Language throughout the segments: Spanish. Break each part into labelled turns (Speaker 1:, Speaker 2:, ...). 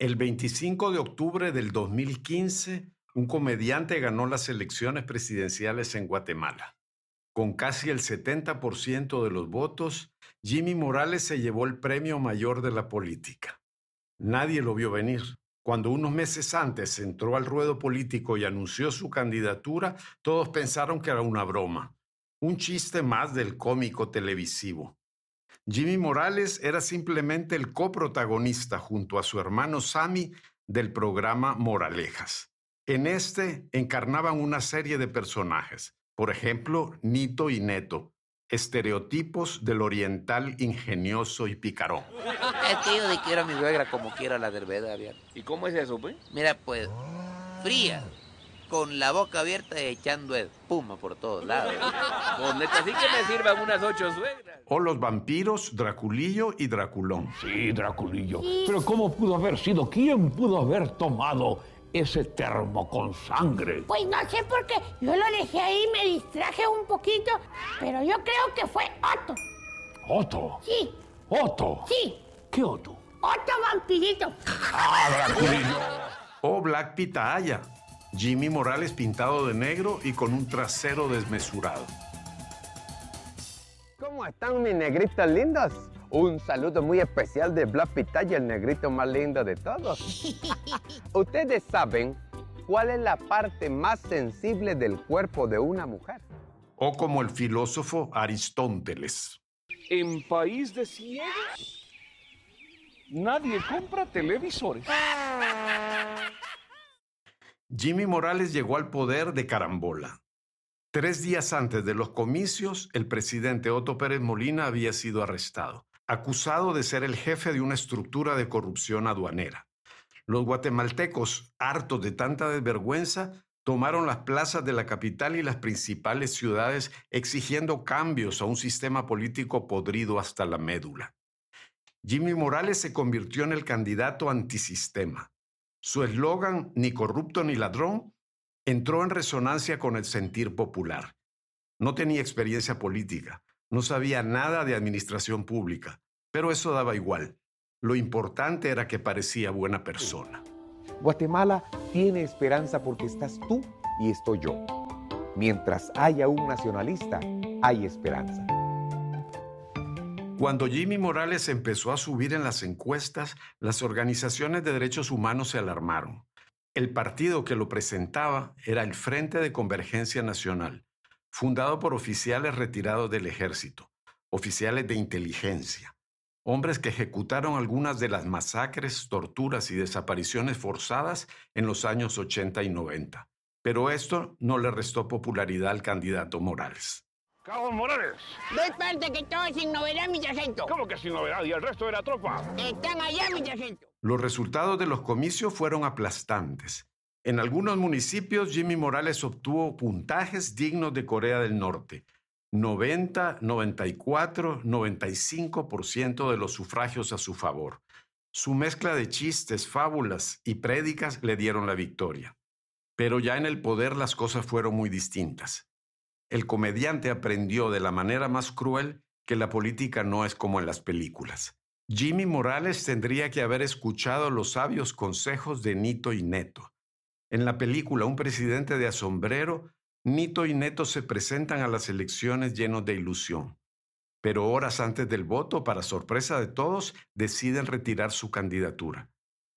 Speaker 1: El 25 de octubre del 2015, un comediante ganó las elecciones presidenciales en Guatemala. Con casi el 70% de los votos, Jimmy Morales se llevó el premio mayor de la política. Nadie lo vio venir. Cuando unos meses antes entró al ruedo político y anunció su candidatura, todos pensaron que era una broma, un chiste más del cómico televisivo. Jimmy Morales era simplemente el coprotagonista junto a su hermano Sammy del programa Moralejas. En este encarnaban una serie de personajes, por ejemplo, Nito y Neto, estereotipos del oriental ingenioso y picarón.
Speaker 2: Es que yo de quiero a mi suegra como quiera la derbeda.
Speaker 3: ¿Y cómo es eso, pues?
Speaker 2: Mira, pues, fría, con la boca abierta y echando espuma por todos lados.
Speaker 3: Pues neta, sí que me sirvan unas ocho suegras.
Speaker 1: O los vampiros Draculillo y Draculón.
Speaker 4: Sí, Draculillo. Pero ¿cómo pudo haber sido? ¿Quién pudo haber tomado ese termo con sangre?
Speaker 5: Pues no sé por qué. Yo lo dejé ahí, me distraje un poquito, pero yo creo que fue Otto.
Speaker 4: ¿Otto?
Speaker 5: Sí,
Speaker 4: ¿Otto?
Speaker 5: sí,
Speaker 4: ¿Qué Otto?
Speaker 5: Otto vampirito.
Speaker 4: ¡Ah, Draculillo!
Speaker 1: O Black Pitaya, Jimmy Morales pintado de negro y con un trasero desmesurado.
Speaker 6: ¿Cómo están mis negritos lindos? Un saludo muy especial de Black Pitaya, el negrito más lindo de todos. Ustedes saben cuál es la parte más sensible del cuerpo de una mujer.
Speaker 1: O como el filósofo Aristóteles.
Speaker 4: En país de ciegos, nadie compra televisores.
Speaker 1: Jimmy Morales llegó al poder de carambola. Tres días antes de los comicios, el presidente Otto Pérez Molina había sido arrestado, acusado de ser el jefe de una estructura de corrupción aduanera. Los guatemaltecos, hartos de tanta desvergüenza, tomaron las plazas de la capital y las principales ciudades exigiendo cambios a un sistema político podrido hasta la médula. Jimmy Morales se convirtió en el candidato antisistema. Su eslogan, ni corrupto ni ladrón, entró en resonancia con el sentir popular. No tenía experiencia política, no sabía nada de administración pública, pero eso daba igual. Lo importante era que parecía buena persona.
Speaker 6: Guatemala tiene esperanza porque estás tú y estoy yo. Mientras haya un nacionalista, hay esperanza.
Speaker 1: Cuando Jimmy Morales empezó a subir en las encuestas, las organizaciones de derechos humanos se alarmaron. El partido que lo presentaba era el Frente de Convergencia Nacional, fundado por oficiales retirados del ejército, oficiales de inteligencia, hombres que ejecutaron algunas de las masacres, torturas y desapariciones forzadas en los años 80 y 90. Pero esto no le restó popularidad al candidato Morales.
Speaker 4: Cabo Morales,
Speaker 5: Doy parte que todo sin novedad, mi sargento.
Speaker 4: ¿cómo que sin novedad? ¿Y el resto de la tropa?
Speaker 5: Están allá, mi sargento.
Speaker 1: Los resultados de los comicios fueron aplastantes. En algunos municipios, Jimmy Morales obtuvo puntajes dignos de Corea del Norte. 90, 94, 95% de los sufragios a su favor. Su mezcla de chistes, fábulas y prédicas le dieron la victoria. Pero ya en el poder las cosas fueron muy distintas. El comediante aprendió de la manera más cruel que la política no es como en las películas. Jimmy Morales tendría que haber escuchado los sabios consejos de Nito y Neto. En la película Un presidente de asombrero, Nito y Neto se presentan a las elecciones llenos de ilusión. Pero horas antes del voto, para sorpresa de todos, deciden retirar su candidatura.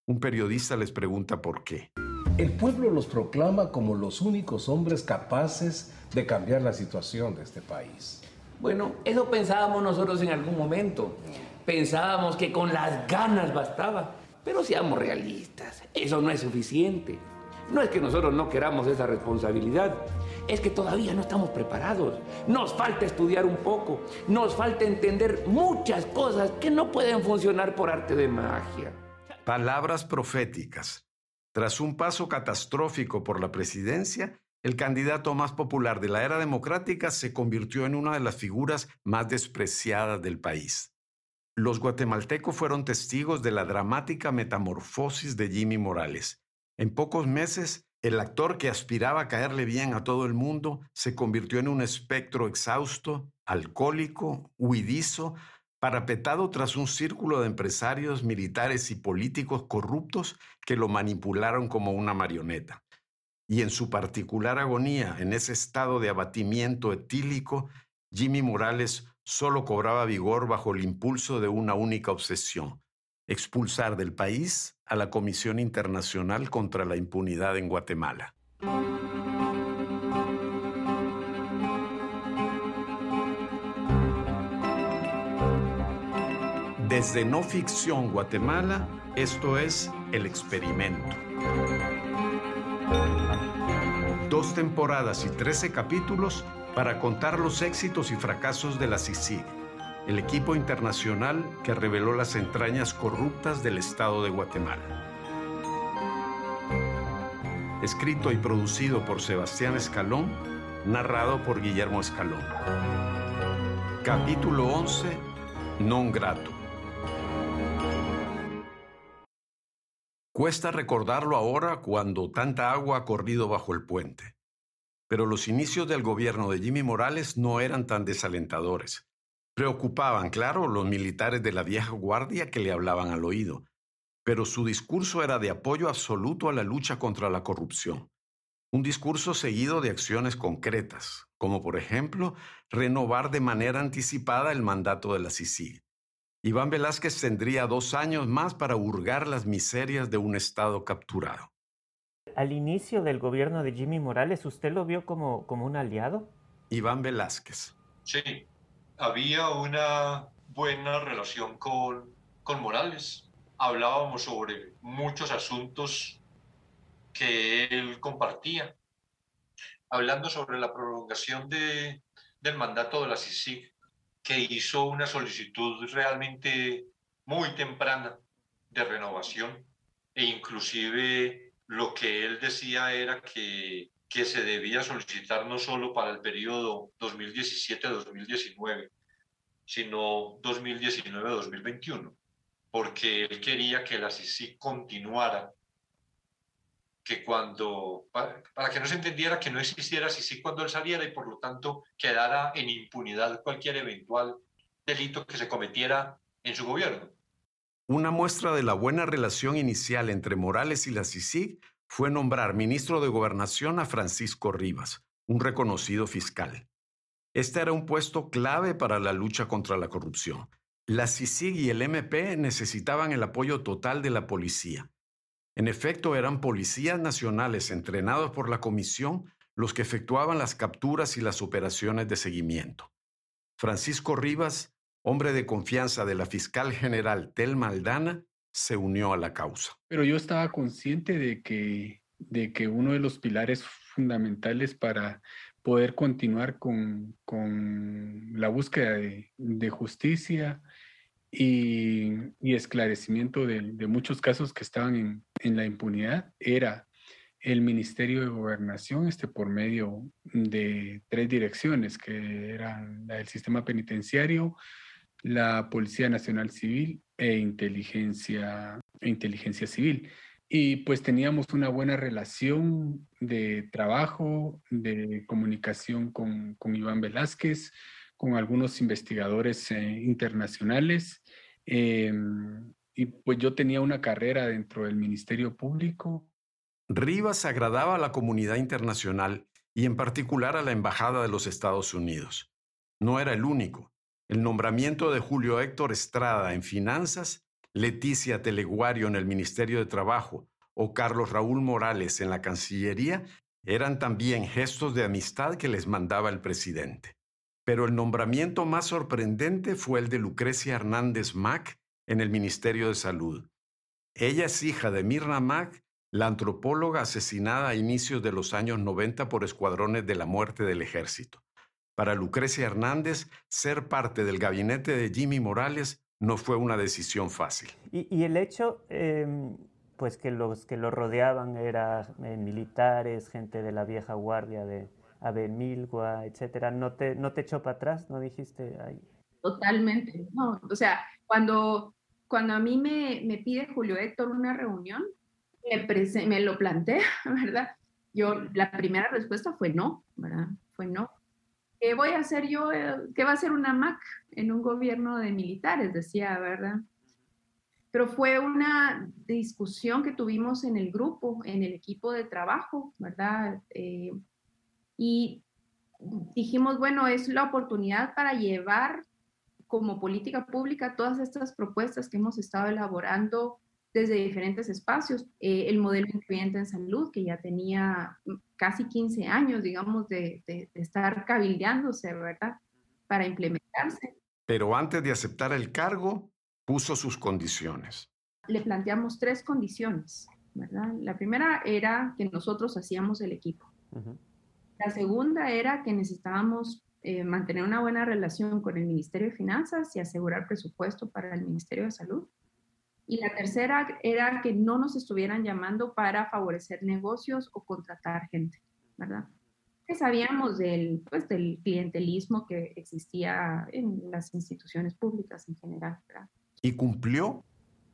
Speaker 1: Un periodista les pregunta por qué.
Speaker 7: El pueblo los proclama como los únicos hombres capaces de cambiar la situación de este país.
Speaker 8: Bueno, eso pensábamos nosotros en algún momento. Pensábamos que con las ganas bastaba. Pero seamos realistas, eso no es suficiente. No es que nosotros no queramos esa responsabilidad, es que todavía no estamos preparados. Nos falta estudiar un poco, nos falta entender muchas cosas que no pueden funcionar por arte de magia.
Speaker 1: Palabras proféticas. Tras un paso catastrófico por la presidencia, el candidato más popular de la era democrática se convirtió en una de las figuras más despreciadas del país. Los guatemaltecos fueron testigos de la dramática metamorfosis de Jimmy Morales. En pocos meses, el actor que aspiraba a caerle bien a todo el mundo se convirtió en un espectro exhausto, alcohólico, huidizo, parapetado tras un círculo de empresarios, militares y políticos corruptos que lo manipularon como una marioneta. Y en su particular agonía, en ese estado de abatimiento etílico, Jimmy Morales solo cobraba vigor bajo el impulso de una única obsesión, expulsar del país a la Comisión Internacional contra la Impunidad en Guatemala. Desde No Ficción Guatemala, esto es El Experimento. Dos temporadas y trece capítulos para contar los éxitos y fracasos de la CICIG, el equipo internacional que reveló las entrañas corruptas del Estado de Guatemala. Escrito y producido por Sebastián Escalón, narrado por Guillermo Escalón. Capítulo 11, Non Grato. Cuesta recordarlo ahora cuando tanta agua ha corrido bajo el puente. Pero los inicios del gobierno de Jimmy Morales no eran tan desalentadores. Preocupaban, claro, los militares de la vieja guardia que le hablaban al oído, pero su discurso era de apoyo absoluto a la lucha contra la corrupción. Un discurso seguido de acciones concretas, como por ejemplo renovar de manera anticipada el mandato de la CICIG. Iván Velázquez tendría dos años más para hurgar las miserias de un Estado capturado.
Speaker 9: Al inicio del gobierno de Jimmy Morales, ¿usted lo vio como, como un aliado?
Speaker 1: Iván Velázquez.
Speaker 10: Sí, había una buena relación con, con Morales. Hablábamos sobre muchos asuntos que él compartía. Hablando sobre la prolongación de, del mandato de la CICIG, que hizo una solicitud realmente muy temprana de renovación e inclusive lo que él decía era que, que se debía solicitar no solo para el periodo 2017-2019, sino 2019-2021, porque él quería que la CICI continuara, que cuando, para, que no se entendiera que no existiera CICI cuando él saliera y por lo tanto quedara en impunidad cualquier eventual delito que se cometiera en su gobierno.
Speaker 1: Una muestra de la buena relación inicial entre Morales y la CICIG fue nombrar ministro de Gobernación a Francisco Rivas, un reconocido fiscal. Este era un puesto clave para la lucha contra la corrupción. La CICIG y el MP necesitaban el apoyo total de la policía. En efecto, eran policías nacionales entrenados por la comisión los que efectuaban las capturas y las operaciones de seguimiento. Francisco Rivas hombre de confianza de la fiscal general Tel Maldana, se unió a la causa.
Speaker 11: Pero yo estaba consciente de que, de que uno de los pilares fundamentales para poder continuar con, con la búsqueda de justicia y, esclarecimiento de, muchos casos que estaban en, la impunidad era el Ministerio de Gobernación este, por medio de tres direcciones, que eran la del sistema penitenciario, la Policía Nacional Civil e inteligencia, inteligencia civil. Y pues teníamos una buena relación de trabajo, de comunicación con, con Iván Velázquez, con algunos investigadores eh, internacionales. Eh, y pues yo tenía una carrera dentro del Ministerio Público.
Speaker 1: Rivas agradaba a la comunidad internacional y en particular a la Embajada de los Estados Unidos. No era el único. El nombramiento de Julio Héctor Estrada en Finanzas, Leticia Teleguario en el Ministerio de Trabajo o Carlos Raúl Morales en la Cancillería eran también gestos de amistad que les mandaba el presidente. Pero el nombramiento más sorprendente fue el de Lucrecia Hernández Mac en el Ministerio de Salud. Ella es hija de Mirna Mac, la antropóloga asesinada a inicios de los años 90 por escuadrones de la muerte del ejército. Para Lucrecia Hernández, ser parte del gabinete de Jimmy Morales no fue una decisión fácil.
Speaker 9: Y, el hecho, eh, pues que los que lo rodeaban eran eh, militares, gente de la vieja guardia de Abemilgua, etcétera, ¿no te, no te echó para atrás? ¿No dijiste ahí?
Speaker 12: Totalmente, no. O sea, cuando, cuando a mí me, me pide Julio Héctor una reunión, me, me lo plantea, ¿verdad? Yo, la primera respuesta fue no, ¿verdad? Fue no ¿qué voy a hacer yo? eh, ¿Qué va a hacer una MAC en un gobierno de militares? Decía, ¿verdad? Pero fue una discusión que tuvimos en el grupo, en el equipo de trabajo, ¿verdad? Eh, y dijimos, bueno, es la oportunidad para llevar como política pública todas estas propuestas que hemos estado elaborando desde diferentes espacios. Eh, el modelo incluyente en salud, que ya tenía casi 15 años, digamos, de, de- de estar cabildeándose, ¿verdad? Para implementarse.
Speaker 1: Pero antes de aceptar el cargo, puso sus condiciones.
Speaker 12: Le planteamos tres condiciones, ¿verdad? La primera era que nosotros hacíamos el equipo. La segunda era que necesitábamos eh, mantener una buena relación con el Ministerio de Finanzas y asegurar presupuesto para el Ministerio de Salud. Y la tercera era que no nos estuvieran llamando para favorecer negocios o contratar gente, ¿verdad? Que sabíamos del, pues, del clientelismo que existía en las instituciones públicas en general, ¿verdad?
Speaker 1: ¿Y cumplió?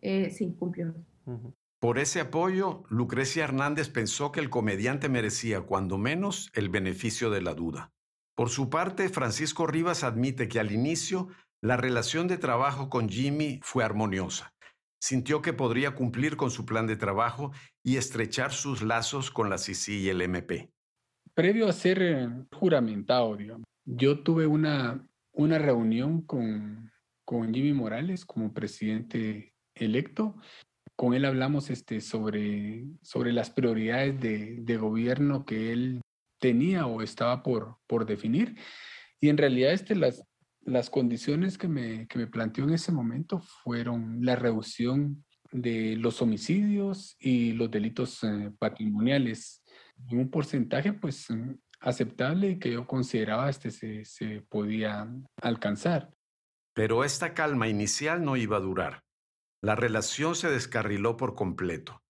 Speaker 12: Eh, sí, cumplió.
Speaker 1: Por ese apoyo, Lucrecia Hernández pensó que el comediante merecía, cuando menos, el beneficio de la duda. Por su parte, Francisco Rivas admite que al inicio la relación de trabajo con Jimmy fue armoniosa. Sintió que podría cumplir con su plan de trabajo y estrechar sus lazos con la CICI y el MP.
Speaker 11: Previo a ser eh, juramentado, yo tuve una, una reunión con, con Jimmy Morales como presidente electo. Con él hablamos este, sobre, sobre las prioridades de, de gobierno que él tenía o estaba por, por definir. Y en realidad este, las, las condiciones que me, que me planteó en ese momento fueron la reducción de los homicidios y los delitos eh, patrimoniales en un porcentaje pues mm, aceptable y que yo consideraba este se, se podía alcanzar.
Speaker 1: Pero esta calma inicial no iba a durar. La relación se descarriló por completo.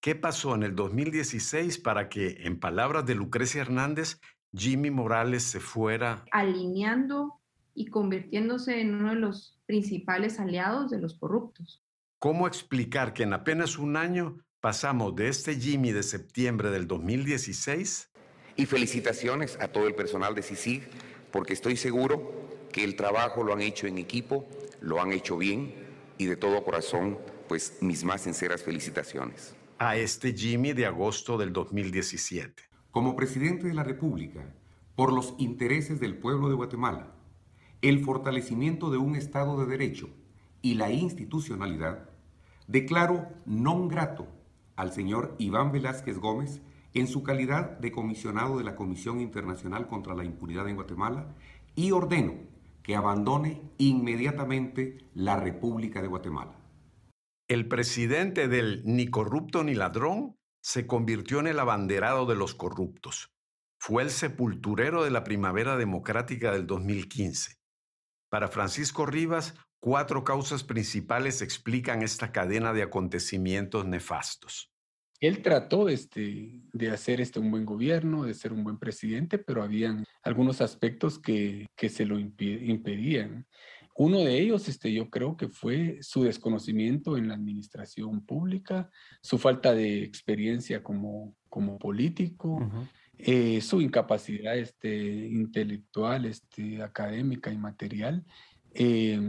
Speaker 1: ¿Qué pasó en el 2016 para que, en palabras de Lucrecia Hernández, Jimmy Morales se fuera
Speaker 12: alineando y convirtiéndose en uno de los principales aliados de los corruptos.
Speaker 1: ¿Cómo explicar que en apenas un año pasamos de este Jimmy de septiembre del 2016
Speaker 13: Y felicitaciones a todo el personal de CICIG, porque estoy seguro que el trabajo lo han hecho en equipo, lo han hecho bien y de todo corazón, pues mis más sinceras felicitaciones.
Speaker 1: a este Jimmy de agosto del 2017?
Speaker 14: Como presidente de la República, por los intereses del pueblo de Guatemala, el fortalecimiento de un Estado de Derecho y la institucionalidad, declaro non grato al señor Iván Velázquez Gómez en su calidad de comisionado de la Comisión Internacional contra la Impunidad en Guatemala y ordeno que abandone inmediatamente la República de Guatemala.
Speaker 1: El presidente del ni corrupto ni ladrón se convirtió en el abanderado de los corruptos. Fue el sepulturero de la primavera democrática del 2015. Para Francisco Rivas, cuatro causas principales explican esta cadena de acontecimientos nefastos.
Speaker 11: Él trató este, de hacer este, un buen gobierno, de ser un buen presidente, pero habían algunos aspectos que, que se lo impedían. Uno de ellos, este, yo creo que fue su desconocimiento en la administración pública, su falta de experiencia como, como político, eh, su incapacidad este, intelectual, este, académica y material. Eh,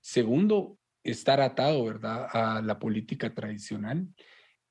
Speaker 11: segundo, estar atado, ¿verdad?, a la política tradicional.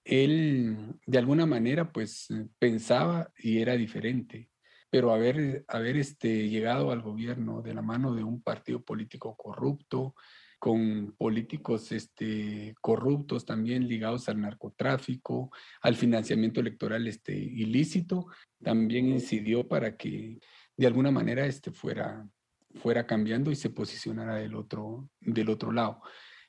Speaker 11: Él, de alguna manera, pues eh, pensaba y era diferente, pero haber, haber este, llegado al gobierno de la mano de un partido político corrupto, con políticos este, corruptos también ligados al narcotráfico, al financiamiento electoral este, ilícito, también incidió para que de alguna manera este, fuera, fuera cambiando y se posicionara del otro, del otro lado.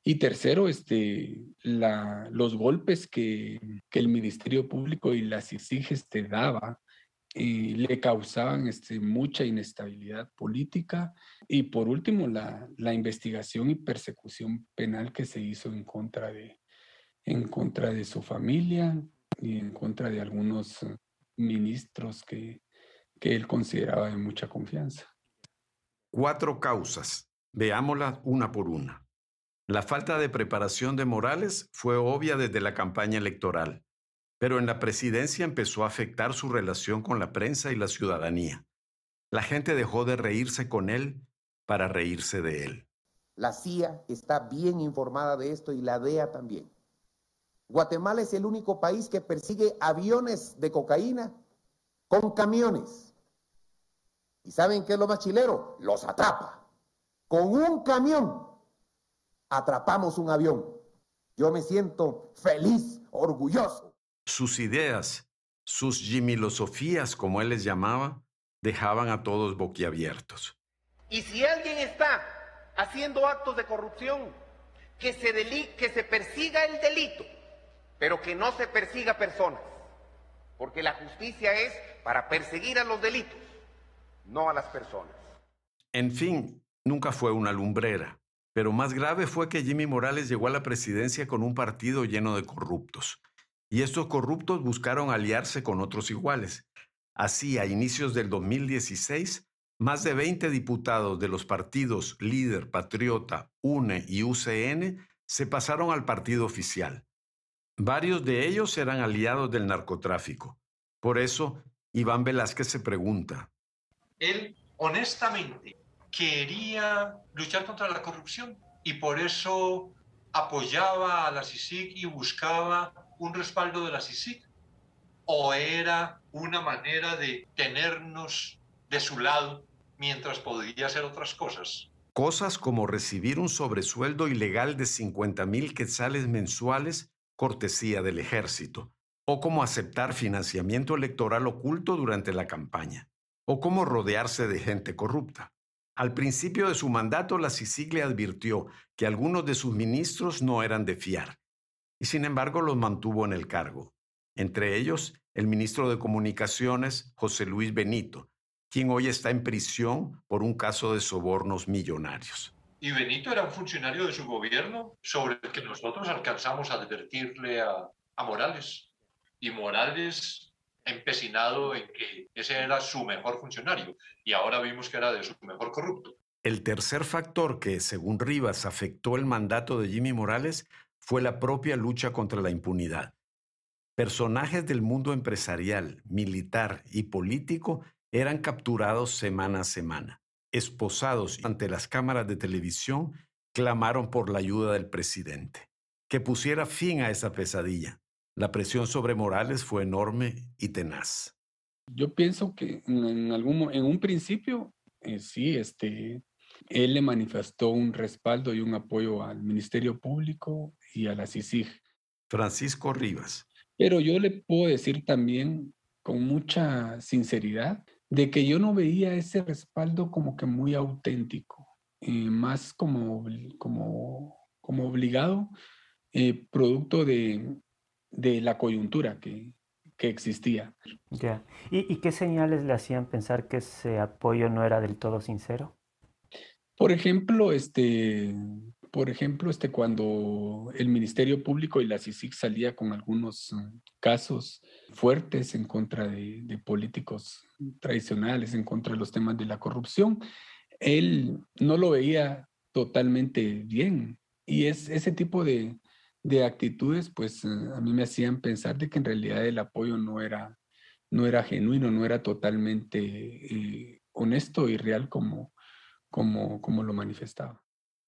Speaker 11: Y tercero, este, los golpes que, que el Ministerio Público y las CICIG este, daba eh, le causaban este, mucha inestabilidad política. Y por último, la, la investigación y persecución penal que se hizo en contra de, en contra de su familia y en contra de algunos ministros que, que él consideraba de mucha confianza.
Speaker 1: Cuatro causas. Veámoslas una por una. La falta de preparación de Morales fue obvia desde la campaña electoral, pero en la presidencia empezó a afectar su relación con la prensa y la ciudadanía. La gente dejó de reírse con él para reírse de él.
Speaker 15: La CIA está bien informada de esto y la DEA también. Guatemala es el único país que persigue aviones de cocaína con camiones. ¿Y saben qué es lo más chilero? Los atrapa. Con un camión atrapamos un avión. Yo me siento feliz, orgulloso.
Speaker 1: Sus ideas, sus gimilosofías, como él les llamaba, dejaban a todos boquiabiertos.
Speaker 15: Y si alguien está haciendo actos de corrupción, que se, que se persiga el delito, pero que no se persiga personas. Porque la justicia es para perseguir a los delitos, no a las personas.
Speaker 1: En fin, nunca fue una lumbrera. Pero más grave fue que Jimmy Morales llegó a la presidencia con un partido lleno de corruptos. Y estos corruptos buscaron aliarse con otros iguales. Así, a inicios del 2016, más de 20 diputados de los partidos Líder, Patriota, UNE y UCN se pasaron al partido oficial. Varios de ellos eran aliados del narcotráfico. Por eso, Iván Velázquez se pregunta.
Speaker 10: Él, honestamente, quería luchar contra la corrupción y por eso apoyaba a la CICIG y buscaba un respaldo de la CICIG? ¿O era una manera de tenernos de su lado mientras podía hacer otras cosas?
Speaker 1: Cosas como recibir un sobresueldo ilegal de 50 mil quetzales mensuales, cortesía del ejército, o como aceptar financiamiento electoral oculto durante la campaña, o como rodearse de gente corrupta. Al principio de su mandato, la CICIG advirtió que algunos de sus ministros no eran de fiar, y sin embargo los mantuvo en el cargo. Entre ellos, el ministro de Comunicaciones, José Luis Benito, quien hoy está en prisión por un caso de sobornos millonarios.
Speaker 10: Y Benito era un funcionario de su gobierno sobre el que nosotros alcanzamos a advertirle a Morales. Y Morales empecinado en que ese era su mejor funcionario y ahora vimos que era de su mejor corrupto.
Speaker 1: El tercer factor que, según Rivas, afectó el mandato de Jimmy Morales fue la propia lucha contra la impunidad. Personajes del mundo empresarial, militar y político eran capturados semana a semana. Esposados ante las cámaras de televisión, clamaron por la ayuda del presidente, que pusiera fin a esa pesadilla. La presión sobre Morales fue enorme y tenaz.
Speaker 11: Yo pienso que en, algún, en un principio, eh, sí, este, él le manifestó un respaldo y un apoyo al Ministerio Público y a la CICIG.
Speaker 1: Francisco Rivas.
Speaker 11: Pero yo le puedo decir también con mucha sinceridad de que yo no veía ese respaldo como que muy auténtico, eh, más como, como, como obligado, eh, producto de, de la coyuntura que, que existía.
Speaker 9: Ya. ¿Y, qué señales le hacían pensar que ese apoyo no era del todo sincero?
Speaker 11: Por ejemplo, este, por ejemplo, este, cuando el Ministerio Público y la CICIC salía con algunos mm, casos fuertes en contra de, de, políticos tradicionales, en contra de los temas de la corrupción, él no lo veía totalmente bien. Y es ese tipo de, de actitudes, pues eh, a mí me hacían pensar de que en realidad el apoyo no era, no era genuino, no era totalmente eh, honesto y real como, como, como lo manifestaba.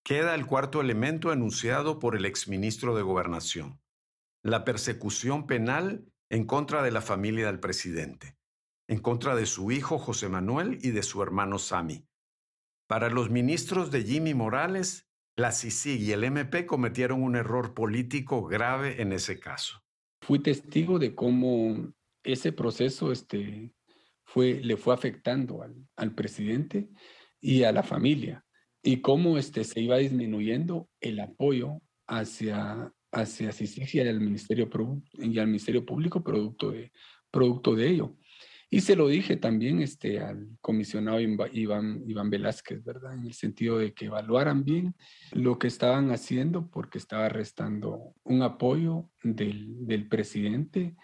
Speaker 1: Queda el cuarto elemento enunciado por el exministro de Gobernación, la persecución penal en contra de la familia del presidente, en contra de su hijo José Manuel y de su hermano Sami. Para los ministros de Jimmy Morales, la CICIG y el MP cometieron un error político grave en ese caso.
Speaker 11: Fui testigo de cómo ese proceso este, fue, le fue afectando al, presidente y a la familia y cómo este, se iba disminuyendo el apoyo hacia, hacia CICIG y al Ministerio, y al Ministerio Público producto de, producto de ello. Y se lo dije también este, al comisionado Iván, Iván Velázquez, ¿verdad? En el sentido de que evaluaran bien lo que estaban haciendo porque estaba restando un apoyo del, del presidente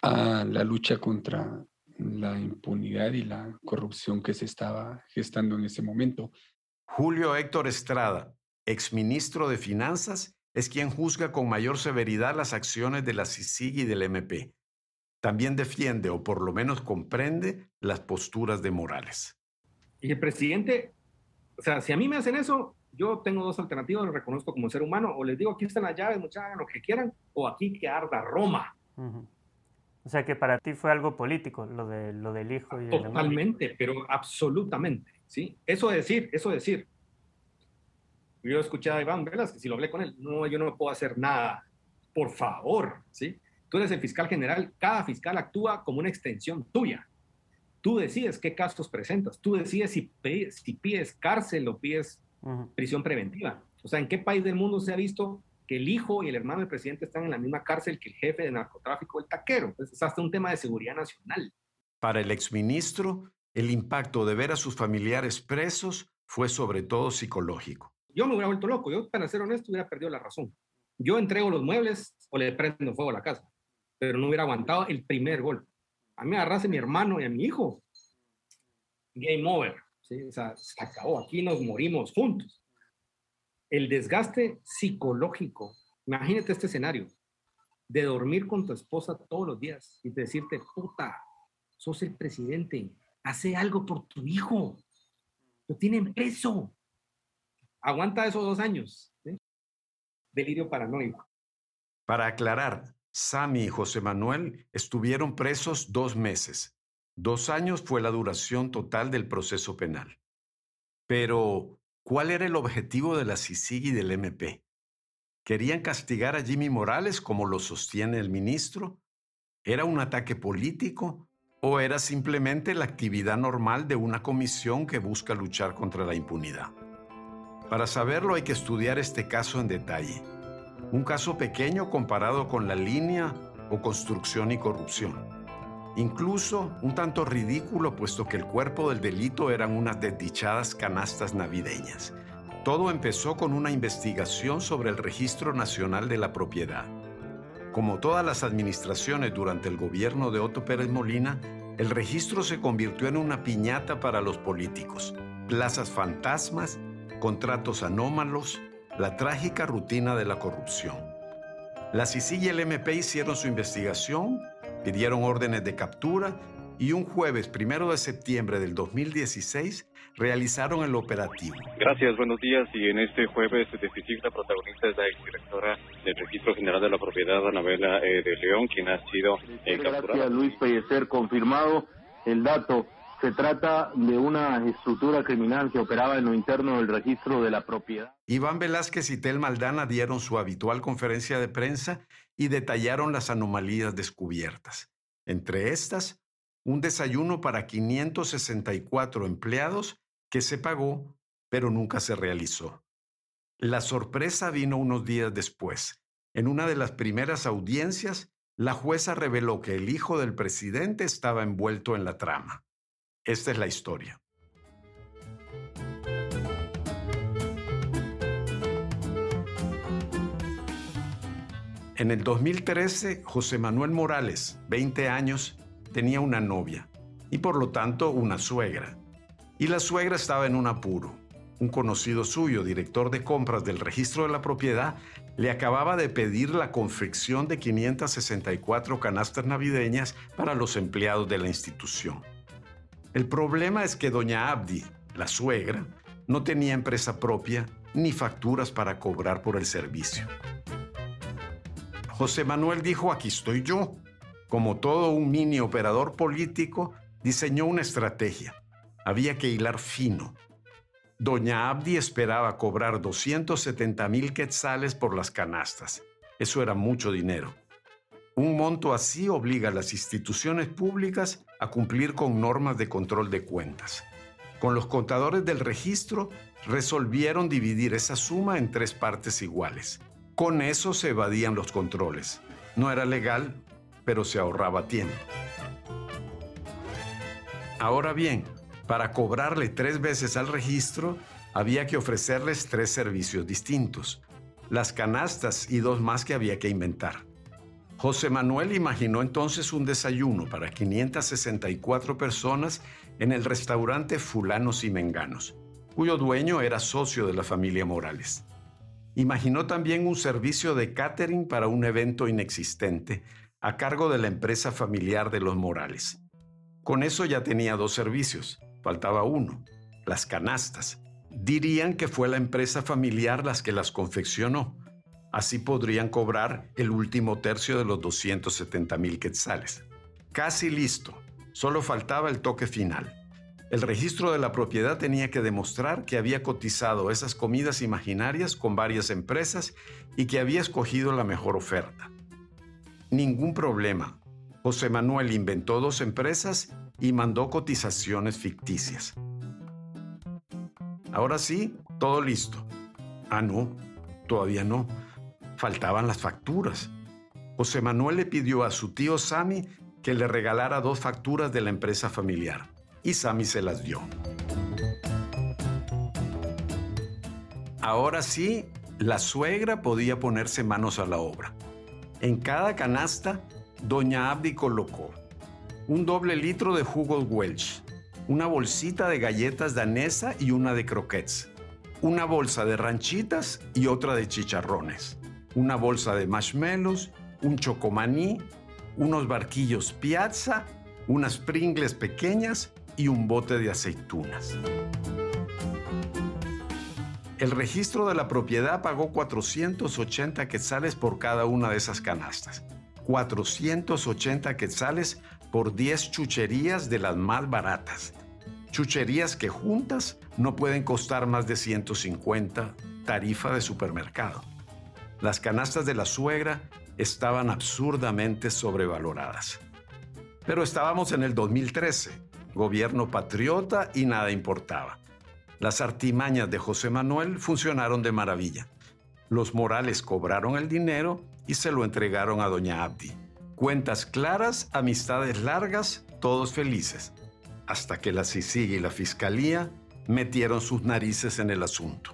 Speaker 11: a la lucha contra la impunidad y la corrupción que se estaba gestando en ese momento.
Speaker 1: Julio Héctor Estrada, exministro de Finanzas, es quien juzga con mayor severidad las acciones de la CICIG y del MP también defiende o por lo menos comprende las posturas de Morales.
Speaker 16: Y el presidente, o sea, si a mí me hacen eso, yo tengo dos alternativas, lo reconozco como ser humano, o les digo, aquí están las llaves, muchachos, hagan lo que quieran, o aquí que arda Roma.
Speaker 9: O sea que para ti fue algo político, lo, de, lo del hijo y el
Speaker 16: Totalmente, pero absolutamente, ¿sí? Eso decir, eso decir. Yo escuché a Iván Velas que si lo hablé con él, no, yo no puedo hacer nada, por favor, ¿sí? Tú eres el fiscal general, cada fiscal actúa como una extensión tuya. Tú decides qué casos presentas, tú decides si, si pides cárcel o pides prisión preventiva. O sea, ¿en qué país del mundo se ha visto que el hijo y el hermano del presidente están en la misma cárcel que el jefe de narcotráfico, el taquero? Entonces, es hasta un tema de seguridad nacional.
Speaker 1: Para el exministro, el impacto de ver a sus familiares presos fue sobre todo psicológico.
Speaker 16: Yo me hubiera vuelto loco, yo para ser honesto hubiera perdido la razón. Yo entrego los muebles o le prendo fuego a la casa, pero no hubiera aguantado el primer golpe. A mí me agarrase mi hermano y a mi hijo. Game over. se acabó, aquí nos morimos juntos. El desgaste psicológico, imagínate este escenario, de dormir con tu esposa todos los días y decirte, puta, sos el presidente, hace algo por tu hijo, lo tienen preso. Aguanta esos dos años. Delirio paranoico.
Speaker 1: Para aclarar, Sami y José Manuel estuvieron presos dos meses Dos años fue la duración total del proceso penal. Pero, ¿cuál era el objetivo de la CICIG y del MP? ¿Querían castigar a Jimmy Morales como lo sostiene el ministro? ¿Era un ataque político o era simplemente la actividad normal de una comisión que busca luchar contra la impunidad? Para saberlo hay que estudiar este caso en detalle. Un caso pequeño comparado con la línea o construcción y corrupción. Incluso un tanto ridículo puesto que el cuerpo del delito eran unas desdichadas canastas navideñas. Todo empezó con una investigación sobre el Registro Nacional de la Propiedad. Como todas las administraciones durante el gobierno de Otto Pérez Molina, el registro se convirtió en una piñata para los políticos. Plazas fantasmas, contratos anómalos, la trágica rutina de la corrupción. La CICI y el MP hicieron su investigación pidieron órdenes de captura y un jueves primero de septiembre del 2016 realizaron el operativo.
Speaker 17: Gracias, buenos días. Y en este jueves de la protagonista es la exdirectora del Registro General de la Propiedad, Anabela eh, de León, quien ha sido eh,
Speaker 18: Gracias, Luis Pellecer, confirmado el dato. Se trata de una estructura criminal que operaba en lo interno del registro de la propiedad.
Speaker 1: Iván Velázquez y Tel Maldana dieron su habitual conferencia de prensa y detallaron las anomalías descubiertas. Entre estas, un desayuno para 564 empleados que se pagó, pero nunca se realizó. La sorpresa vino unos días después. En una de las primeras audiencias, la jueza reveló que el hijo del presidente estaba envuelto en la trama. Esta es la historia. En el 2013, José Manuel Morales, 20 años, tenía una novia y por lo tanto una suegra. Y la suegra estaba en un apuro. Un conocido suyo, director de compras del registro de la propiedad, le acababa de pedir la confección de 564 canastas navideñas para los empleados de la institución. El problema es que doña Abdi, la suegra, no tenía empresa propia ni facturas para cobrar por el servicio. José Manuel dijo, aquí estoy yo. Como todo un mini operador político, diseñó una estrategia. Había que hilar fino. Doña Abdi esperaba cobrar 270 mil quetzales por las canastas. Eso era mucho dinero. Un monto así obliga a las instituciones públicas a cumplir con normas de control de cuentas. Con los contadores del registro resolvieron dividir esa suma en tres partes iguales. Con eso se evadían los controles. No era legal, pero se ahorraba tiempo. Ahora bien, para cobrarle tres veces al registro, había que ofrecerles tres servicios distintos, las canastas y dos más que había que inventar. José Manuel imaginó entonces un desayuno para 564 personas en el restaurante Fulanos y Menganos, cuyo dueño era socio de la familia Morales. Imaginó también un servicio de catering para un evento inexistente a cargo de la empresa familiar de los Morales. Con eso ya tenía dos servicios, faltaba uno. las canastas. Dirían que fue la empresa familiar las que las confeccionó. Así podrían cobrar el último tercio de los 270 mil quetzales. Casi listo. Solo faltaba el toque final. El registro de la propiedad tenía que demostrar que había cotizado esas comidas imaginarias con varias empresas y que había escogido la mejor oferta. Ningún problema. José Manuel inventó dos empresas y mandó cotizaciones ficticias. Ahora sí, todo listo. Ah, no, todavía no. Faltaban las facturas. José Manuel le pidió a su tío Sami que le regalara dos facturas de la empresa familiar y Sammy se las dio. Ahora sí, la suegra podía ponerse manos a la obra. En cada canasta, doña Abdi colocó un doble litro de jugos Welch, una bolsita de galletas danesa y una de croquettes, una bolsa de ranchitas y otra de chicharrones, una bolsa de marshmallows, un chocomaní, unos barquillos piazza, unas pringles pequeñas y un bote de aceitunas. El registro de la propiedad pagó 480 quetzales por cada una de esas canastas. 480 quetzales por 10 chucherías de las más baratas. Chucherías que juntas no pueden costar más de 150 tarifa de supermercado. Las canastas de la suegra estaban absurdamente sobrevaloradas. Pero estábamos en el 2013 gobierno patriota y nada importaba. Las artimañas de José Manuel funcionaron de maravilla. Los Morales cobraron el dinero y se lo entregaron a doña Abdi. Cuentas claras, amistades largas, todos felices. Hasta que la CICIG y la Fiscalía metieron sus narices en el asunto.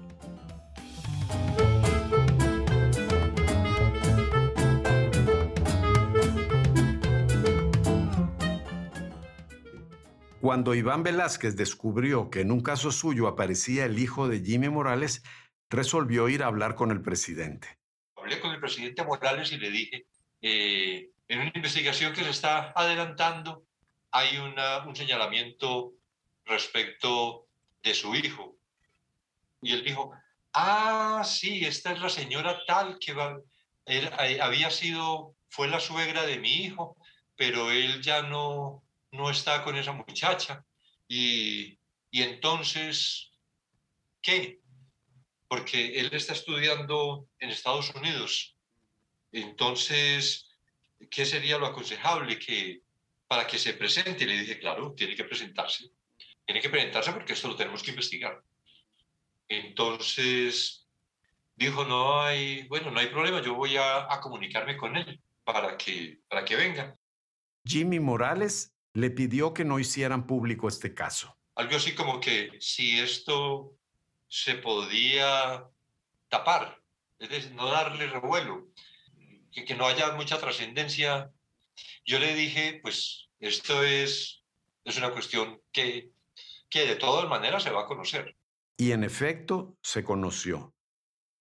Speaker 1: Cuando Iván Velázquez descubrió que en un caso suyo aparecía el hijo de Jimmy Morales, resolvió ir a hablar con el presidente.
Speaker 10: Hablé con el presidente Morales y le dije, eh, en una investigación que se está adelantando hay un señalamiento respecto de su hijo. Y él dijo, ah, sí, esta es la señora tal que va, eh, había sido, fue la suegra de mi hijo, pero él ya no, no está con esa muchacha. Y, entonces, ¿qué? Porque él está estudiando en Estados Unidos. Entonces, ¿qué sería lo aconsejable que para que se presente? Le dije, claro, tiene que presentarse. Tiene que presentarse porque esto lo tenemos que investigar. Entonces, dijo, no hay, bueno, no hay problema, yo voy a, a comunicarme con él para que, para que venga.
Speaker 1: Jimmy Morales le pidió que no hicieran público este caso.
Speaker 10: Algo así como que si esto se podía tapar, es decir, no darle revuelo, que, que no haya mucha trascendencia. Yo le dije, pues esto es, es una cuestión que, que de todas maneras se va a conocer.
Speaker 1: Y en efecto, se conoció.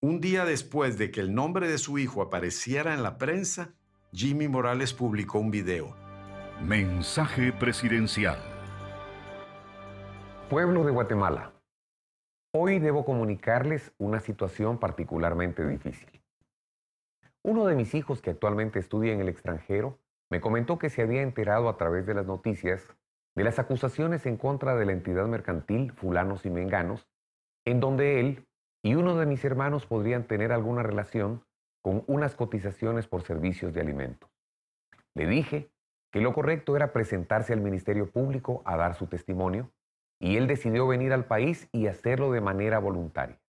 Speaker 1: Un día después de que el nombre de su hijo apareciera en la prensa, Jimmy Morales publicó un video
Speaker 19: Mensaje presidencial.
Speaker 14: Pueblo de Guatemala. Hoy debo comunicarles una situación particularmente difícil. Uno de mis hijos que actualmente estudia en el extranjero me comentó que se había enterado a través de las noticias de las acusaciones en contra de la entidad mercantil Fulanos y Menganos, en donde él y uno de mis hermanos podrían tener alguna relación con unas cotizaciones por servicios de alimentos. Le dije que lo correcto era presentarse al Ministerio Público a dar su testimonio, y él decidió venir al país y hacerlo de manera voluntaria.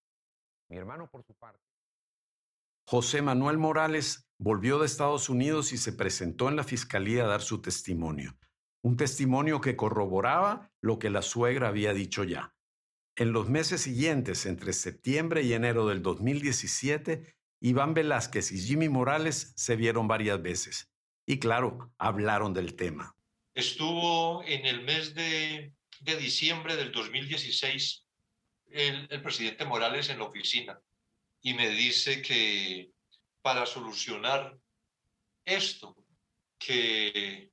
Speaker 14: Mi hermano, por su parte.
Speaker 1: José Manuel Morales volvió de Estados Unidos y se presentó en la fiscalía a dar su testimonio, un testimonio que corroboraba lo que la suegra había dicho ya. En los meses siguientes, entre septiembre y enero del 2017, Iván Velázquez y Jimmy Morales se vieron varias veces y claro, hablaron del tema.
Speaker 10: Estuvo en el mes de, diciembre del 2016 el, el presidente Morales en la oficina y me dice que para solucionar esto, que,